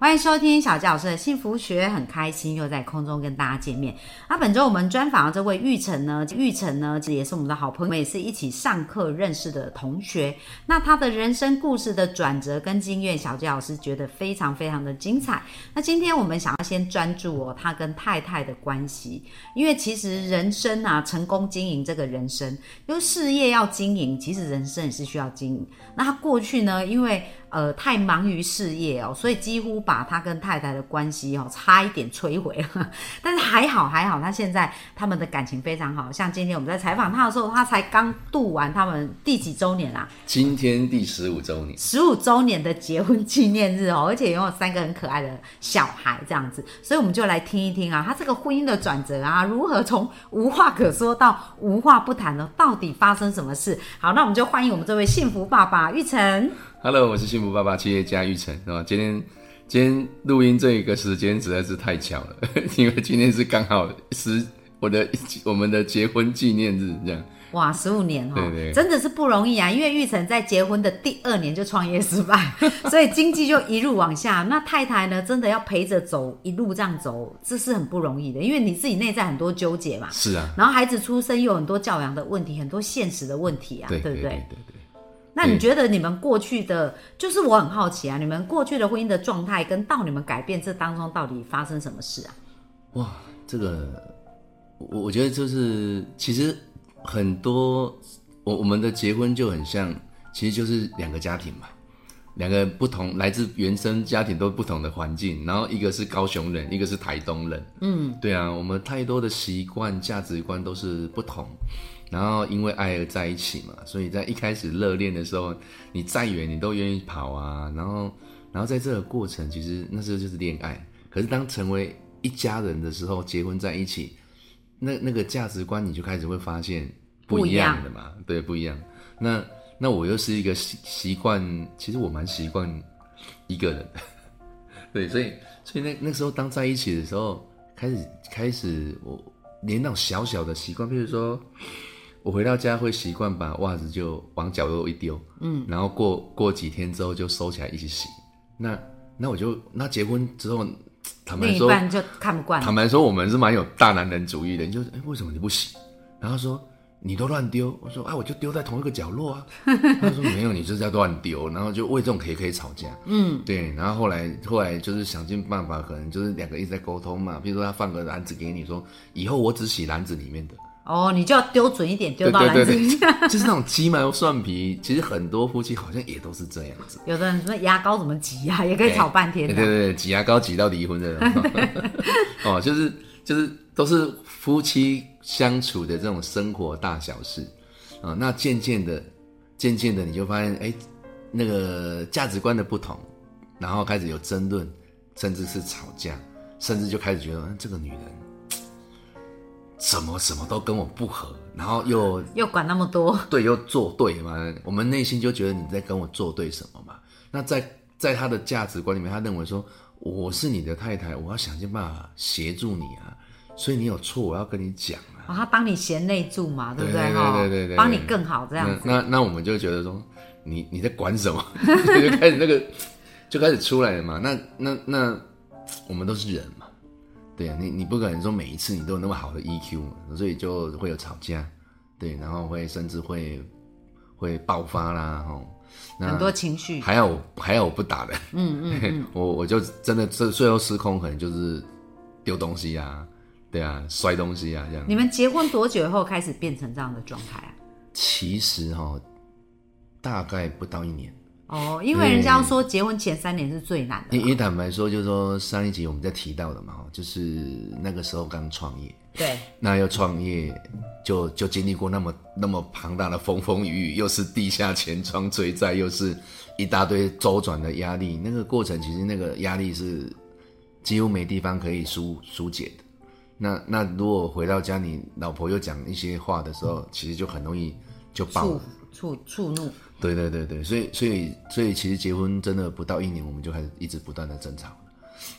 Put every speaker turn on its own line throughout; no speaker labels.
欢迎收听小杰老师的幸福学，很开心又在空中跟大家见面。那本周我们专访的这位玉成呢，玉成呢，也是我们的好朋友，也是一起上课认识的同学。那他的人生故事的转折跟经验，小杰老师觉得非常非常的精彩。那今天我们想要先专注哦，他跟太太的关系，因为其实人生啊，成功经营这个人生，因为事业要经营，其实人生也是需要经营。那他过去呢，因为呃，太忙于事业哦，所以几乎把他跟太太的关系哦，差一点摧毁了。但是还好还好，他现在他们的感情非常好。像今天我们在采访他的时候，他才刚度完他们第几周年啊？
今天第十五周年，
十五周年的结婚纪念日哦，而且拥有三个很可爱的小孩这样子。所以我们就来听一听啊，他这个婚姻的转折啊，如何从无话可说到无话不谈呢？到底发生什么事？好，那我们就欢迎我们这位幸福爸爸玉成。
Hello，我是幸福爸爸企业家玉成，是吧？今天今天录音这一个时间实在是太巧了，因为今天是刚好十我的我们的结婚纪念日，这样。
哇，十五年哦，
对对
真的是不容易啊！因为玉成在结婚的第二年就创业失败，所以经济就一路往下。那太太呢，真的要陪着走，一路这样走，这是很不容易的。因为你自己内在很多纠结嘛，
是啊，
然后孩子出生又有很多教养的问题，很多现实的问题啊，
对
不对？
对对对。
那你觉得你们过去的，就是我很好奇啊，你们过去的婚姻的状态跟到你们改变这当中到底发生什么事啊？
哇，这个我我觉得就是其实很多我我们的结婚就很像，其实就是两个家庭嘛，两个不同来自原生家庭都不同的环境，然后一个是高雄人，一个是台东人，嗯，对啊，我们太多的习惯价值观都是不同。然后因为爱而在一起嘛，所以在一开始热恋的时候，你再远你都愿意跑啊。然后，然后在这个过程，其实那时候就是恋爱。可是当成为一家人的时候，结婚在一起，那那个价值观你就开始会发现不一样的嘛。对，不一样。那那我又是一个习习惯，其实我蛮习惯一个人的。对，所以所以那那时候当在一起的时候，开始开始我连那种小小的习惯，譬如说。我回到家会习惯把袜子就往角落一丢，嗯，然后过过几天之后就收起来一起洗。那那我就那结婚之后，坦白说
就看不惯。
坦白说，我们是蛮有大男人主义的。你就哎，为什么你不洗？然后说你都乱丢。我说啊，我就丢在同一个角落啊。他说没有，你就是在乱丢。然后就为这种可以可以吵架。嗯，对。然后后来后来就是想尽办法，可能就是两个一直在沟通嘛。比如说他放个篮子给你，说以后我只洗篮子里面的。
哦，你就要丢准一点，丢到篮子里。
就是那种鸡毛蒜皮，其实很多夫妻好像也都是这样子。
有的人说牙膏怎么挤呀，也可以吵半天。
对对对，挤牙膏挤到离婚的。哦，就是就是都是夫妻相处的这种生活大小事啊。那渐渐的，渐渐的，你就发现，哎，那个价值观的不同，然后开始有争论，甚至是吵架，甚至就开始觉得，嗯，这个女人。什么什么都跟我不合，然后又
又管那么多，
对，又作对嘛？我们内心就觉得你在跟我作对什么嘛？那在在他的价值观里面，他认为说我是你的太太，我要想尽办法协助你啊，所以你有错我要跟你讲啊。
他帮你贤内助嘛，对不对？
对对对对，
帮你更好这样子。
那那我们就觉得说，你你在管什么？就开始那个就开始出来了嘛。那那那我们都是人。对啊，你你不可能说每一次你都有那么好的 EQ，所以就会有吵架，对，然后会甚至会会爆发啦，吼，
很多情绪，
还有还有我不打的，嗯嗯，我我就真的最最后失控，可能就是丢东西啊，对啊，摔东西啊这样。
你们结婚多久以后开始变成这样的状态啊？
其实哈，大概不到一年。
哦，因为人家说结婚前三年是最难的。
你坦白说，就是说上一集我们在提到的嘛，就是那个时候刚创业，
对，
那要创业就就经历过那么那么庞大的风风雨雨，又是地下钱庄追债，又是一大堆周转的压力，那个过程其实那个压力是几乎没地方可以疏疏解的。那那如果回到家，你老婆又讲一些话的时候，其实就很容易就爆
触触触怒。
对对对对，所以所以所以其实结婚真的不到一年，我们就开始一直不断的争吵了。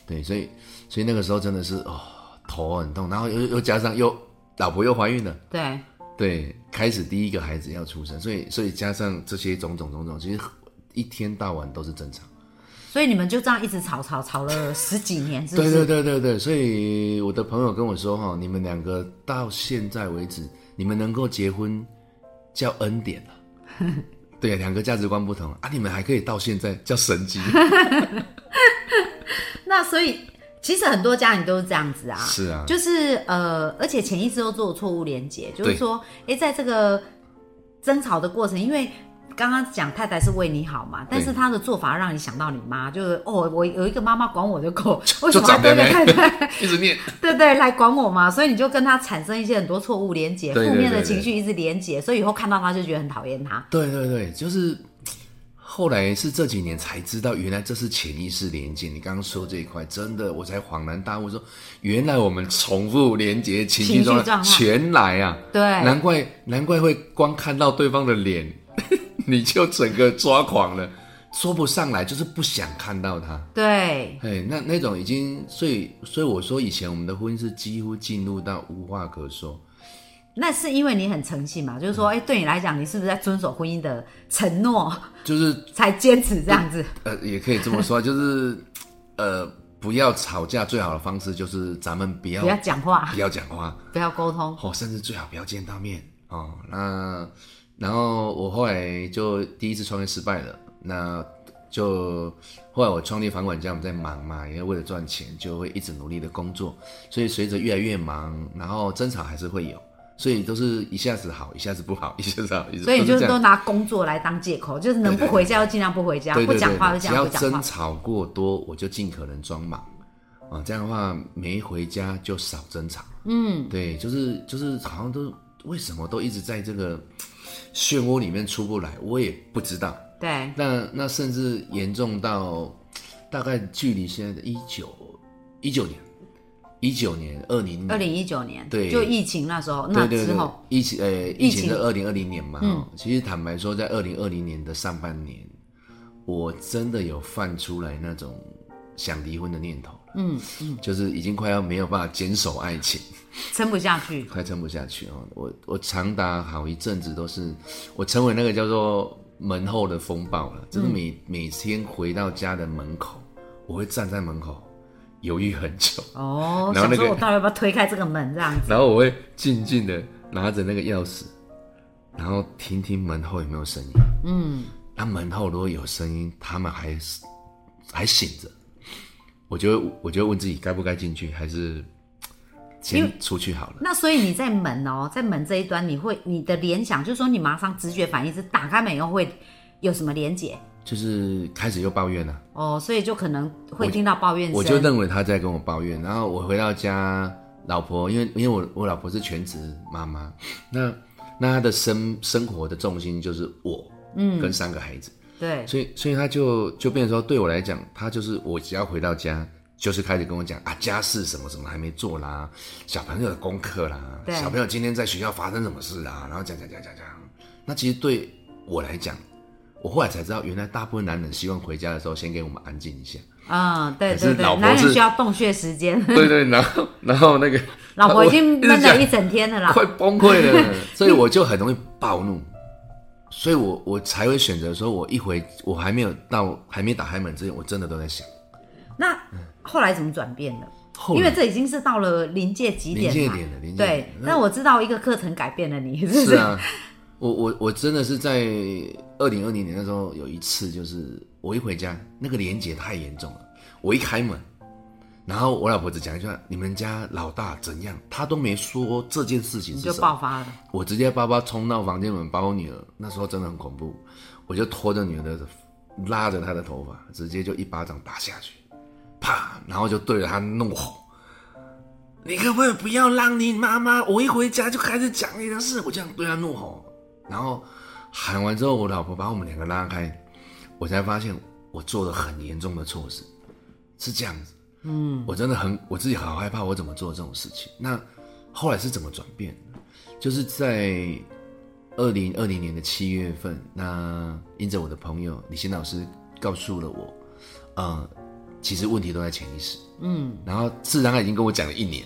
对，所以所以那个时候真的是哦头很痛，然后又又加上又老婆又怀孕了，
对，
对，开始第一个孩子要出生，所以所以加上这些种种种种，其实一天到晚都是争吵。
所以你们就这样一直吵吵吵了十几年，是不
对
是？
对对对对，所以我的朋友跟我说哈，你们两个到现在为止，你们能够结婚叫恩典了。对，两个价值观不同。啊，你们还可以到现在叫神机。
那所以其实很多家庭都是这样子啊，
是啊，
就是呃，而且潜意识都做错误连接，就是说，哎，在这个争吵的过程，因为刚刚讲太太是为你好嘛，但是她的做法让你想到你妈，就是哦，我有一个妈妈管我的狗，为什么要跟着太太？
一直念。
对对，来管我嘛，所以你就跟她产生一些很多错误连接，
对对
负面的
对对
情绪一直连接，所以以后看到她就觉得很讨厌她。
对对对，就是后来是这几年才知道，原来这是潜意识连接。你刚刚说这一块，真的我才恍然大悟说，原来我们重复连接情绪状态全来啊！
对，
难怪难怪会光看到对方的脸，你就整个抓狂了，说不上来，就是不想看到他。
对，
哎，那那种已经，所以所以我说以前我们的婚姻是几乎进入到无话可说。
那是因为你很诚信嘛，就是说，哎，对你来讲，你是不是在遵守婚姻的承诺，
就是
才坚持这样子？
呃，也可以这么说，就是呃，不要吵架，最好的方式就是咱们不要
不要讲话，
不要讲话，
不要沟通。
哦，甚至最好不要见到面哦。那然后我后来就第一次创业失败了，那就后来我创立房管家，我们在忙嘛，因为为了赚钱，就会一直努力的工作，所以随着越来越忙，然后争吵还是会有，所以都是一下子好，一下子不好，一下子好，一下子
所以你就
都是
都拿工作来当借口，就是能不回家就尽量不回家，不讲话就
对，只要
尽量不讲话。
争吵过多，我就尽可能装忙。啊，这样的话没回家就少争吵。嗯，对，就是就是好像都为什么都一直在这个漩涡里面出不来，我也不知道。
对，
那那甚至严重到大概距离现在的一九一九年，一九年二零
二零一九年，
对。
就疫情那时候，那
对对对。
之后，，
疫情呃，
疫情。
疫情是二零二零年嘛，嗯，其实坦白说，在二零二零年的上半年，我真的有犯出来那种想离婚的念头，
嗯嗯，
就是已经快要没有办法坚守爱情，
撑不下去。
快撑不下去哦。我我长达好一阵子都是我成为那个叫做门后的风暴了，就是每、每天回到家的门口，我会站在门口犹豫很久。
哦，
然后那个
我到底要不要推开这个门这样子？
然后我会静静的拿着那个钥匙，然后听听门后有没有声音。嗯，那门后如果有声音，他们还是还醒着，我就会我就问自己该不该进去，还是先出去好了。
那所以你在门哦，在门这一端，你会你的联想，就是说你马上直觉反应是打开门以后会有什么连结
就是开始又抱怨了，
哦，所以就可能会听到抱怨声。
我就认为他在跟我抱怨。然后我回到家，老婆因为因为我我老婆是全职妈妈，那那她的生生活的重心就是我，嗯，跟三个孩子。
对
所以，所以他就就变成说，对我来讲，他就是我只要回到家，就是开始跟我讲啊，家事什么什么还没做啦，小朋友的功课啦，小朋友今天在学校发生什么事啦，然后讲讲讲讲讲。那其实对我来讲，我后来才知道，原来大部分男人希望回家的时候先给我们安静一下。
嗯，对
是
对对，男人需要洞穴时间，
对对，然后然后那个
老婆已经闷了一整天了啦。
快崩溃了，所以我就很容易暴怒，所以我我才会选择说，我一回我还没有到还没打开门之前，我真的都在想。
那后来怎么转变的？因为这已经是到了临界极点嘛。
临界点了，临界
对
点，
但我知道一个课程改变了你，是不
是啊，我我我真的是在二零二零年那时候有一次，就是我一回家，那个连结太严重了，我一开门，然后我老婆只讲一句话：“你们家老大怎样？”她都没说这件事情
你就
是什么。
爆发了。
我直接包包冲到房间门，把我女儿那时候真的很恐怖，我就拖着女儿的拉着她的头发，直接就一巴掌打下去，啪，然后就对着他怒吼：“你可不可以不要让你妈妈？我一回家就开始讲你的事。”我这样对他怒吼，然后喊完之后，我老婆把我们两个拉开，我才发现我做了很严重的错事，是这样子。嗯，我真的很我自己好害怕，我怎么做这种事情？那后来是怎么转变的？就是在二零二零年的七月份，那因着我的朋友李欣老师告诉了我，呃，其实问题都在潜意识。嗯，然后事实上他已经跟我讲了一年，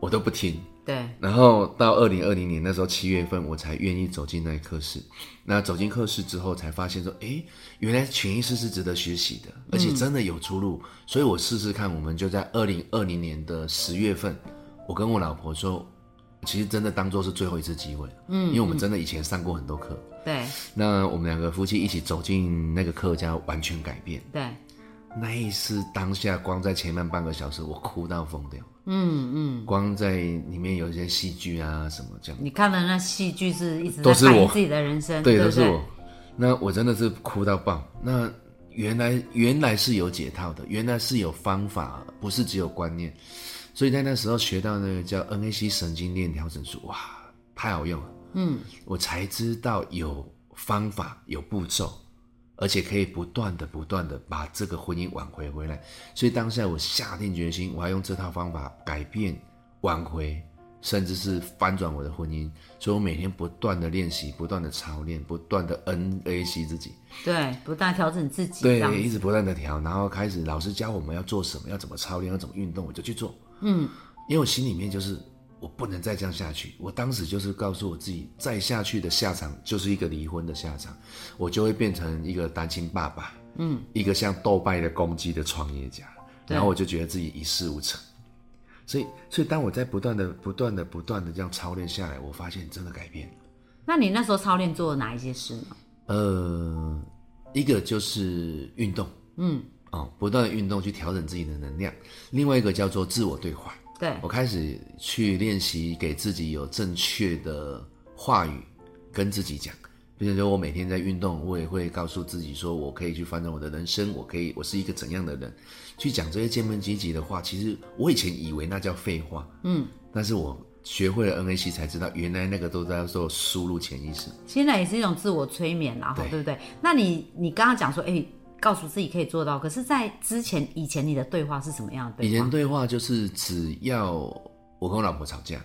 我都不听。
对，
然后到二零二零年那时候七月份，我才愿意走进那个课室。那走进课室之后，才发现说，哎，原来潜意识是值得学习的，而且真的有出路。所以我试试看，我们就在二零二零年的十月份，我跟我老婆说，其实真的当做是最后一次机会。嗯，因为我们真的以前上过很多课。
对，
那我们两个夫妻一起走进那个课，家，完全改变。
对。
那一次当下，光在前面半个小时，我哭到疯掉。嗯嗯，光在里面有一些戏剧啊什么这样。
你看的那戏剧是一直都是我自己的人生，
对，
都
是我。那我真的是哭到爆。那原来原来是有解套的，原来是有方法，不是只有观念。所以在那时候学到那个叫 NAC 神经链调整术，哇，太好用了。嗯，我才知道有方法，有步骤。而且可以不断的、不断的把这个婚姻挽回回来，所以当下我下定决心，我要用这套方法改变、挽回，甚至是翻转我的婚姻。所以我每天不断的练习、不断的操练、不断的 NAC 自己，
对，不断调整自己，
对，一直不断的调，然后开始老师教我们要做什么，要怎么操练，要怎么运动，我就去做。嗯，因为我心里面就是。我不能再这样下去。我当时就是告诉我自己，再下去的下场就是一个离婚的下场，我就会变成一个单亲爸爸，嗯，一个像斗败的公鸡的创业家，然后我就觉得自己一事无成。所以，所以当我在不断的、不断的、不断的这样操练下来，我发现真的改变。
那你那时候操练做了哪一些事呢？
呃，一个就是运动，嗯，哦，不断的运动去调整自己的能量；另外一个叫做自我对话。
对
我开始去练习给自己有正确的话语跟自己讲，比如说我每天在运动，我也会告诉自己说，我可以去翻转我的人生，我可以，我是一个怎样的人，去讲这些见面积极的话。其实我以前以为那叫废话，嗯，但是我学会了 NAC 才知道，原来那个都在做输入潜意识。
现在也是一种自我催眠啦，对不对？那你你刚刚讲说，哎。告诉自己可以做到，可是，在之前以前你的对话是什么样的？
以前对话就是只要我跟我老婆吵架，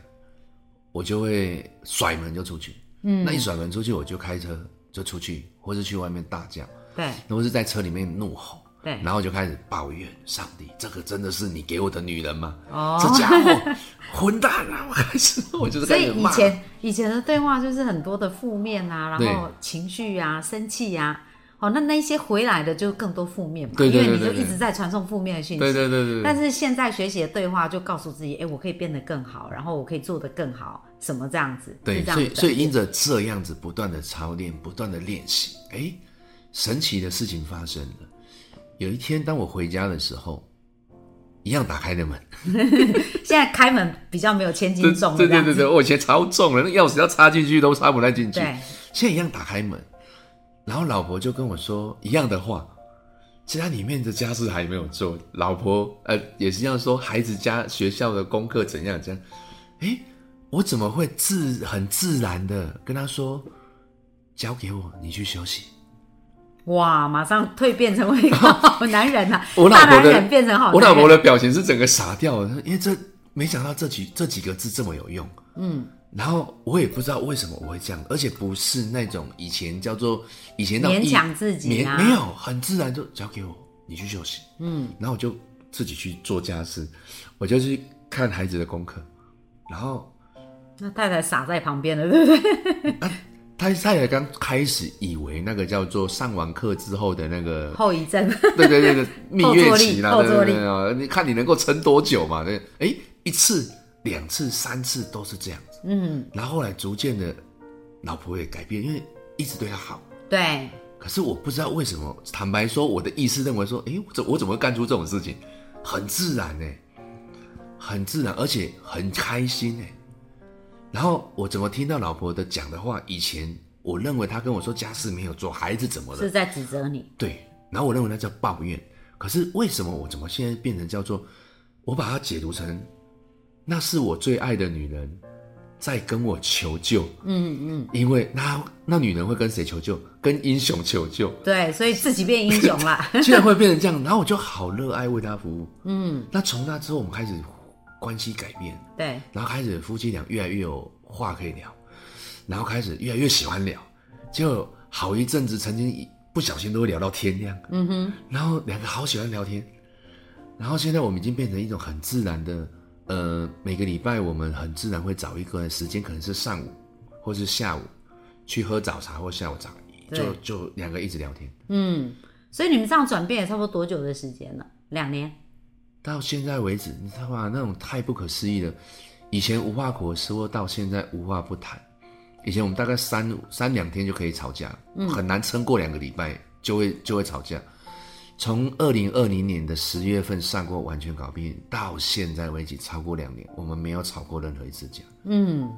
我就会甩门就出去。嗯，那一甩门出去，我就开车就出去，或是去外面大叫。
对，
或是在车里面怒吼。
对，
然后就开始抱怨上帝：这个真的是你给我的女人吗？哦，这家伙混蛋啊！我开始，我就是
所以以前以前的对话就是很多的负面啊，然后情绪啊，生气啊。哦，那那些回来的就更多负面嘛，因为你就一直在传送负面的讯息。
对对对对。
但是现在学习的对话就告诉自己，哎，我可以变得更好，然后我可以做得更好，什么这样子？
对，所以所以因着这样子不断的操练，不断的练习，哎，神奇的事情发生了。有一天，当我回家的时候，一样打开的门。
现在开门比较没有千斤重，
对对对对，我以前超重了，那钥匙要插进去都插不太进去。
对，
现在一样打开门。然后老婆就跟我说一样的话，其他里面的家事还没有做，老婆呃也是这样说，孩子家学校的功课怎样怎样，哎，我怎么会自很自然的跟他说，交给我，你去休息。
哇，马上蜕变成为一个好男人呐！大男人变成好，
我老婆的表情是整个傻掉了，因为这没想到这几这几个字这么有用。嗯。然后我也不知道为什么我会这样，而且不是那种以前叫做以前那
种勉强自己，
没没有很自然就交给我，你去休息。嗯，然后我就自己去做家事，我就去看孩子的功课，然后
那太太傻在旁边了，对不对？
他太太刚开始以为那个叫做上完课之后的那个
后遗症，
对对对对，蜜月期啦，对对对啊，你看你能够撑多久嘛？对，哎，一次。两次、三次都是这样子，嗯，然后后来逐渐的，老婆也改变，因为一直对他好，
对。
可是我不知道为什么，坦白说，我的意思认为说，哎，这我怎么会干出这种事情？很自然呢，很自然，而且很开心哎。然后我怎么听到老婆的讲的话？以前我认为她跟我说家事没有做，孩子怎么了？
是在指责你。
对，然后我认为那叫抱怨。可是为什么我怎么现在变成叫做，我把它解读成？那是我最爱的女人，在跟我求救。嗯嗯，因为那那女人会跟谁求救？跟英雄求救。
对，所以自己变英雄了。
居然会变成这样，然后我就好热爱为她服务。嗯，那从那之后，我们开始关系改变。
对，
然后开始夫妻俩越来越有话可以聊。然后开始越来越喜欢聊，就好一阵子，曾经一不小心都会聊到天亮。嗯哼，然后两个好喜欢聊天，然后现在我们已经变成一种很自然的，呃，每个礼拜我们很自然会找一个时间，可能是上午或是下午去喝早茶或下午茶，就就两个一直聊天。
嗯，所以你们这样转变也差不多多久的时间了？两年。
到现在为止，你知道吗？那种太不可思议了。以前无话可说，到现在无话不谈。以前我们大概三三两天就可以吵架，嗯很难撑过两个礼拜就会就会吵架。从二零二零年的十月份上过完全搞定，到现在为止超过两年，我们没有吵过任何一次架。
嗯，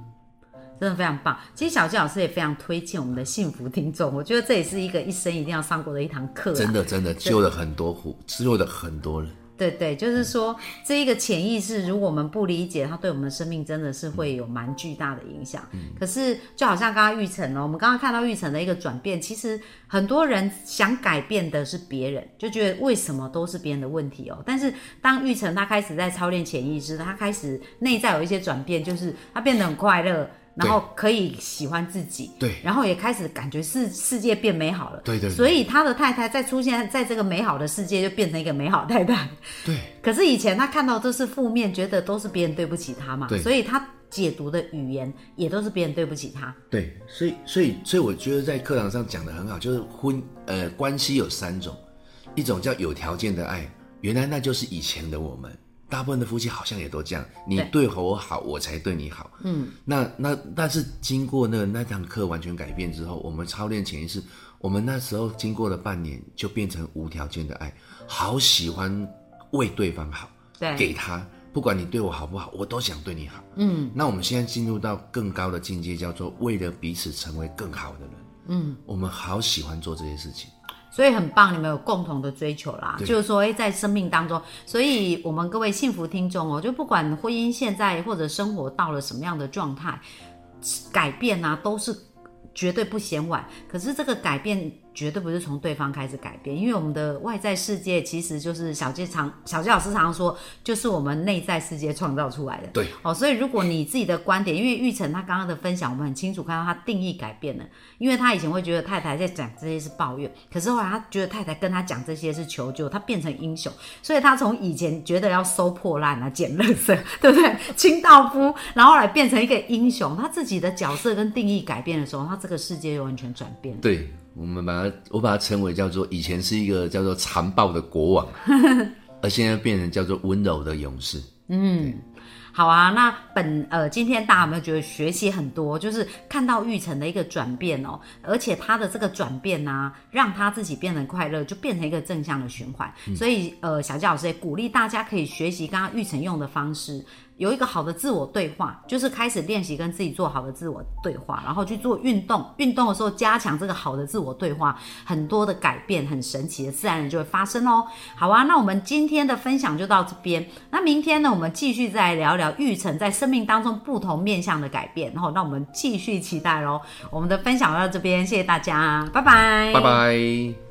真的非常棒。其实小纪老师也非常推荐我们的幸福听众，我觉得这也是一个一生一定要上过的一堂课、啊。
真的真的救了很多苦，救了很多人。
对对，就是说这一个潜意识，如果我们不理解，它对我们的生命真的是会有蛮巨大的影响。可是就好像刚刚玉成哦，我们刚刚看到玉成的一个转变，其实很多人想改变的是别人，就觉得为什么都是别人的问题哦。但是当玉成他开始在操练潜意识，他开始内在有一些转变，就是他变得很快乐。然后可以喜欢自己，
对，
然后也开始感觉世世界变美好了，
对对对。
所以他的太太在出现在这个美好的世界，就变成一个美好太太。
对。
可是以前他看到都是负面，觉得都是别人对不起他嘛，
对。
所以他解读的语言也都是别人对不起他。
对，所以所以所以我觉得在课堂上讲的很好，就是婚呃关系有三种，一种叫有条件的爱，原来那就是以前的我们，大部分的夫妻好像也都这样，你对我好，我才对你好。嗯，那那但是经过那那堂课完全改变之后，我们操练潜意识，我们那时候经过了半年，就变成无条件的爱，好喜欢为对方好，
对
给他。不管你对我好不好，我都想对你好。嗯，那我们现在进入到更高的境界，叫做为了彼此成为更好的人。嗯，我们好喜欢做这些事情。
所以很棒，你们有共同的追求啦，就是说，哎，在生命当中，所以我们各位幸福听众哦，就不管婚姻现在或者生活到了什么样的状态，改变啊，都是绝对不嫌晚。可是这个改变绝对不是从对方开始改变，因为我们的外在世界其实就是小杰常小杰老师常常说，就是我们内在世界创造出来的。
对，
哦，所以如果你自己的观点，因为玉成他刚刚的分享，我们很清楚看到他定义改变了，因为他以前会觉得太太在讲这些是抱怨，可是后来他觉得太太跟他讲这些是求救，他变成英雄，所以他从以前觉得要收破烂啊、捡垃圾，对不对？清道夫，然后后来变成一个英雄，他自己的角色跟定义改变的时候，他这个世界就完全转变了。
对，我们把它，我把它称为叫做以前是一个叫做残暴的国王，而现在变成叫做温柔的勇士。
嗯好啊，那本呃，今天大家有没有觉得学习很多？就是看到玉成的一个转变哦，而且他的这个转变呢、让他自己变得快乐，就变成一个正向的循环。所以呃，小佳老师也鼓励大家可以学习刚刚玉成用的方式，有一个好的自我对话，就是开始练习跟自己做好的自我对话，然后去做运动。运动的时候加强这个好的自我对话，很多的改变，很神奇的自然就会发生哦。好啊，那我们今天的分享就到这边。那明天呢，我们继续再来聊聊玉成在生命当中不同面向的改变。然后，那我们继续期待喽。我们的分享到这边，谢谢大家，拜拜，
拜拜。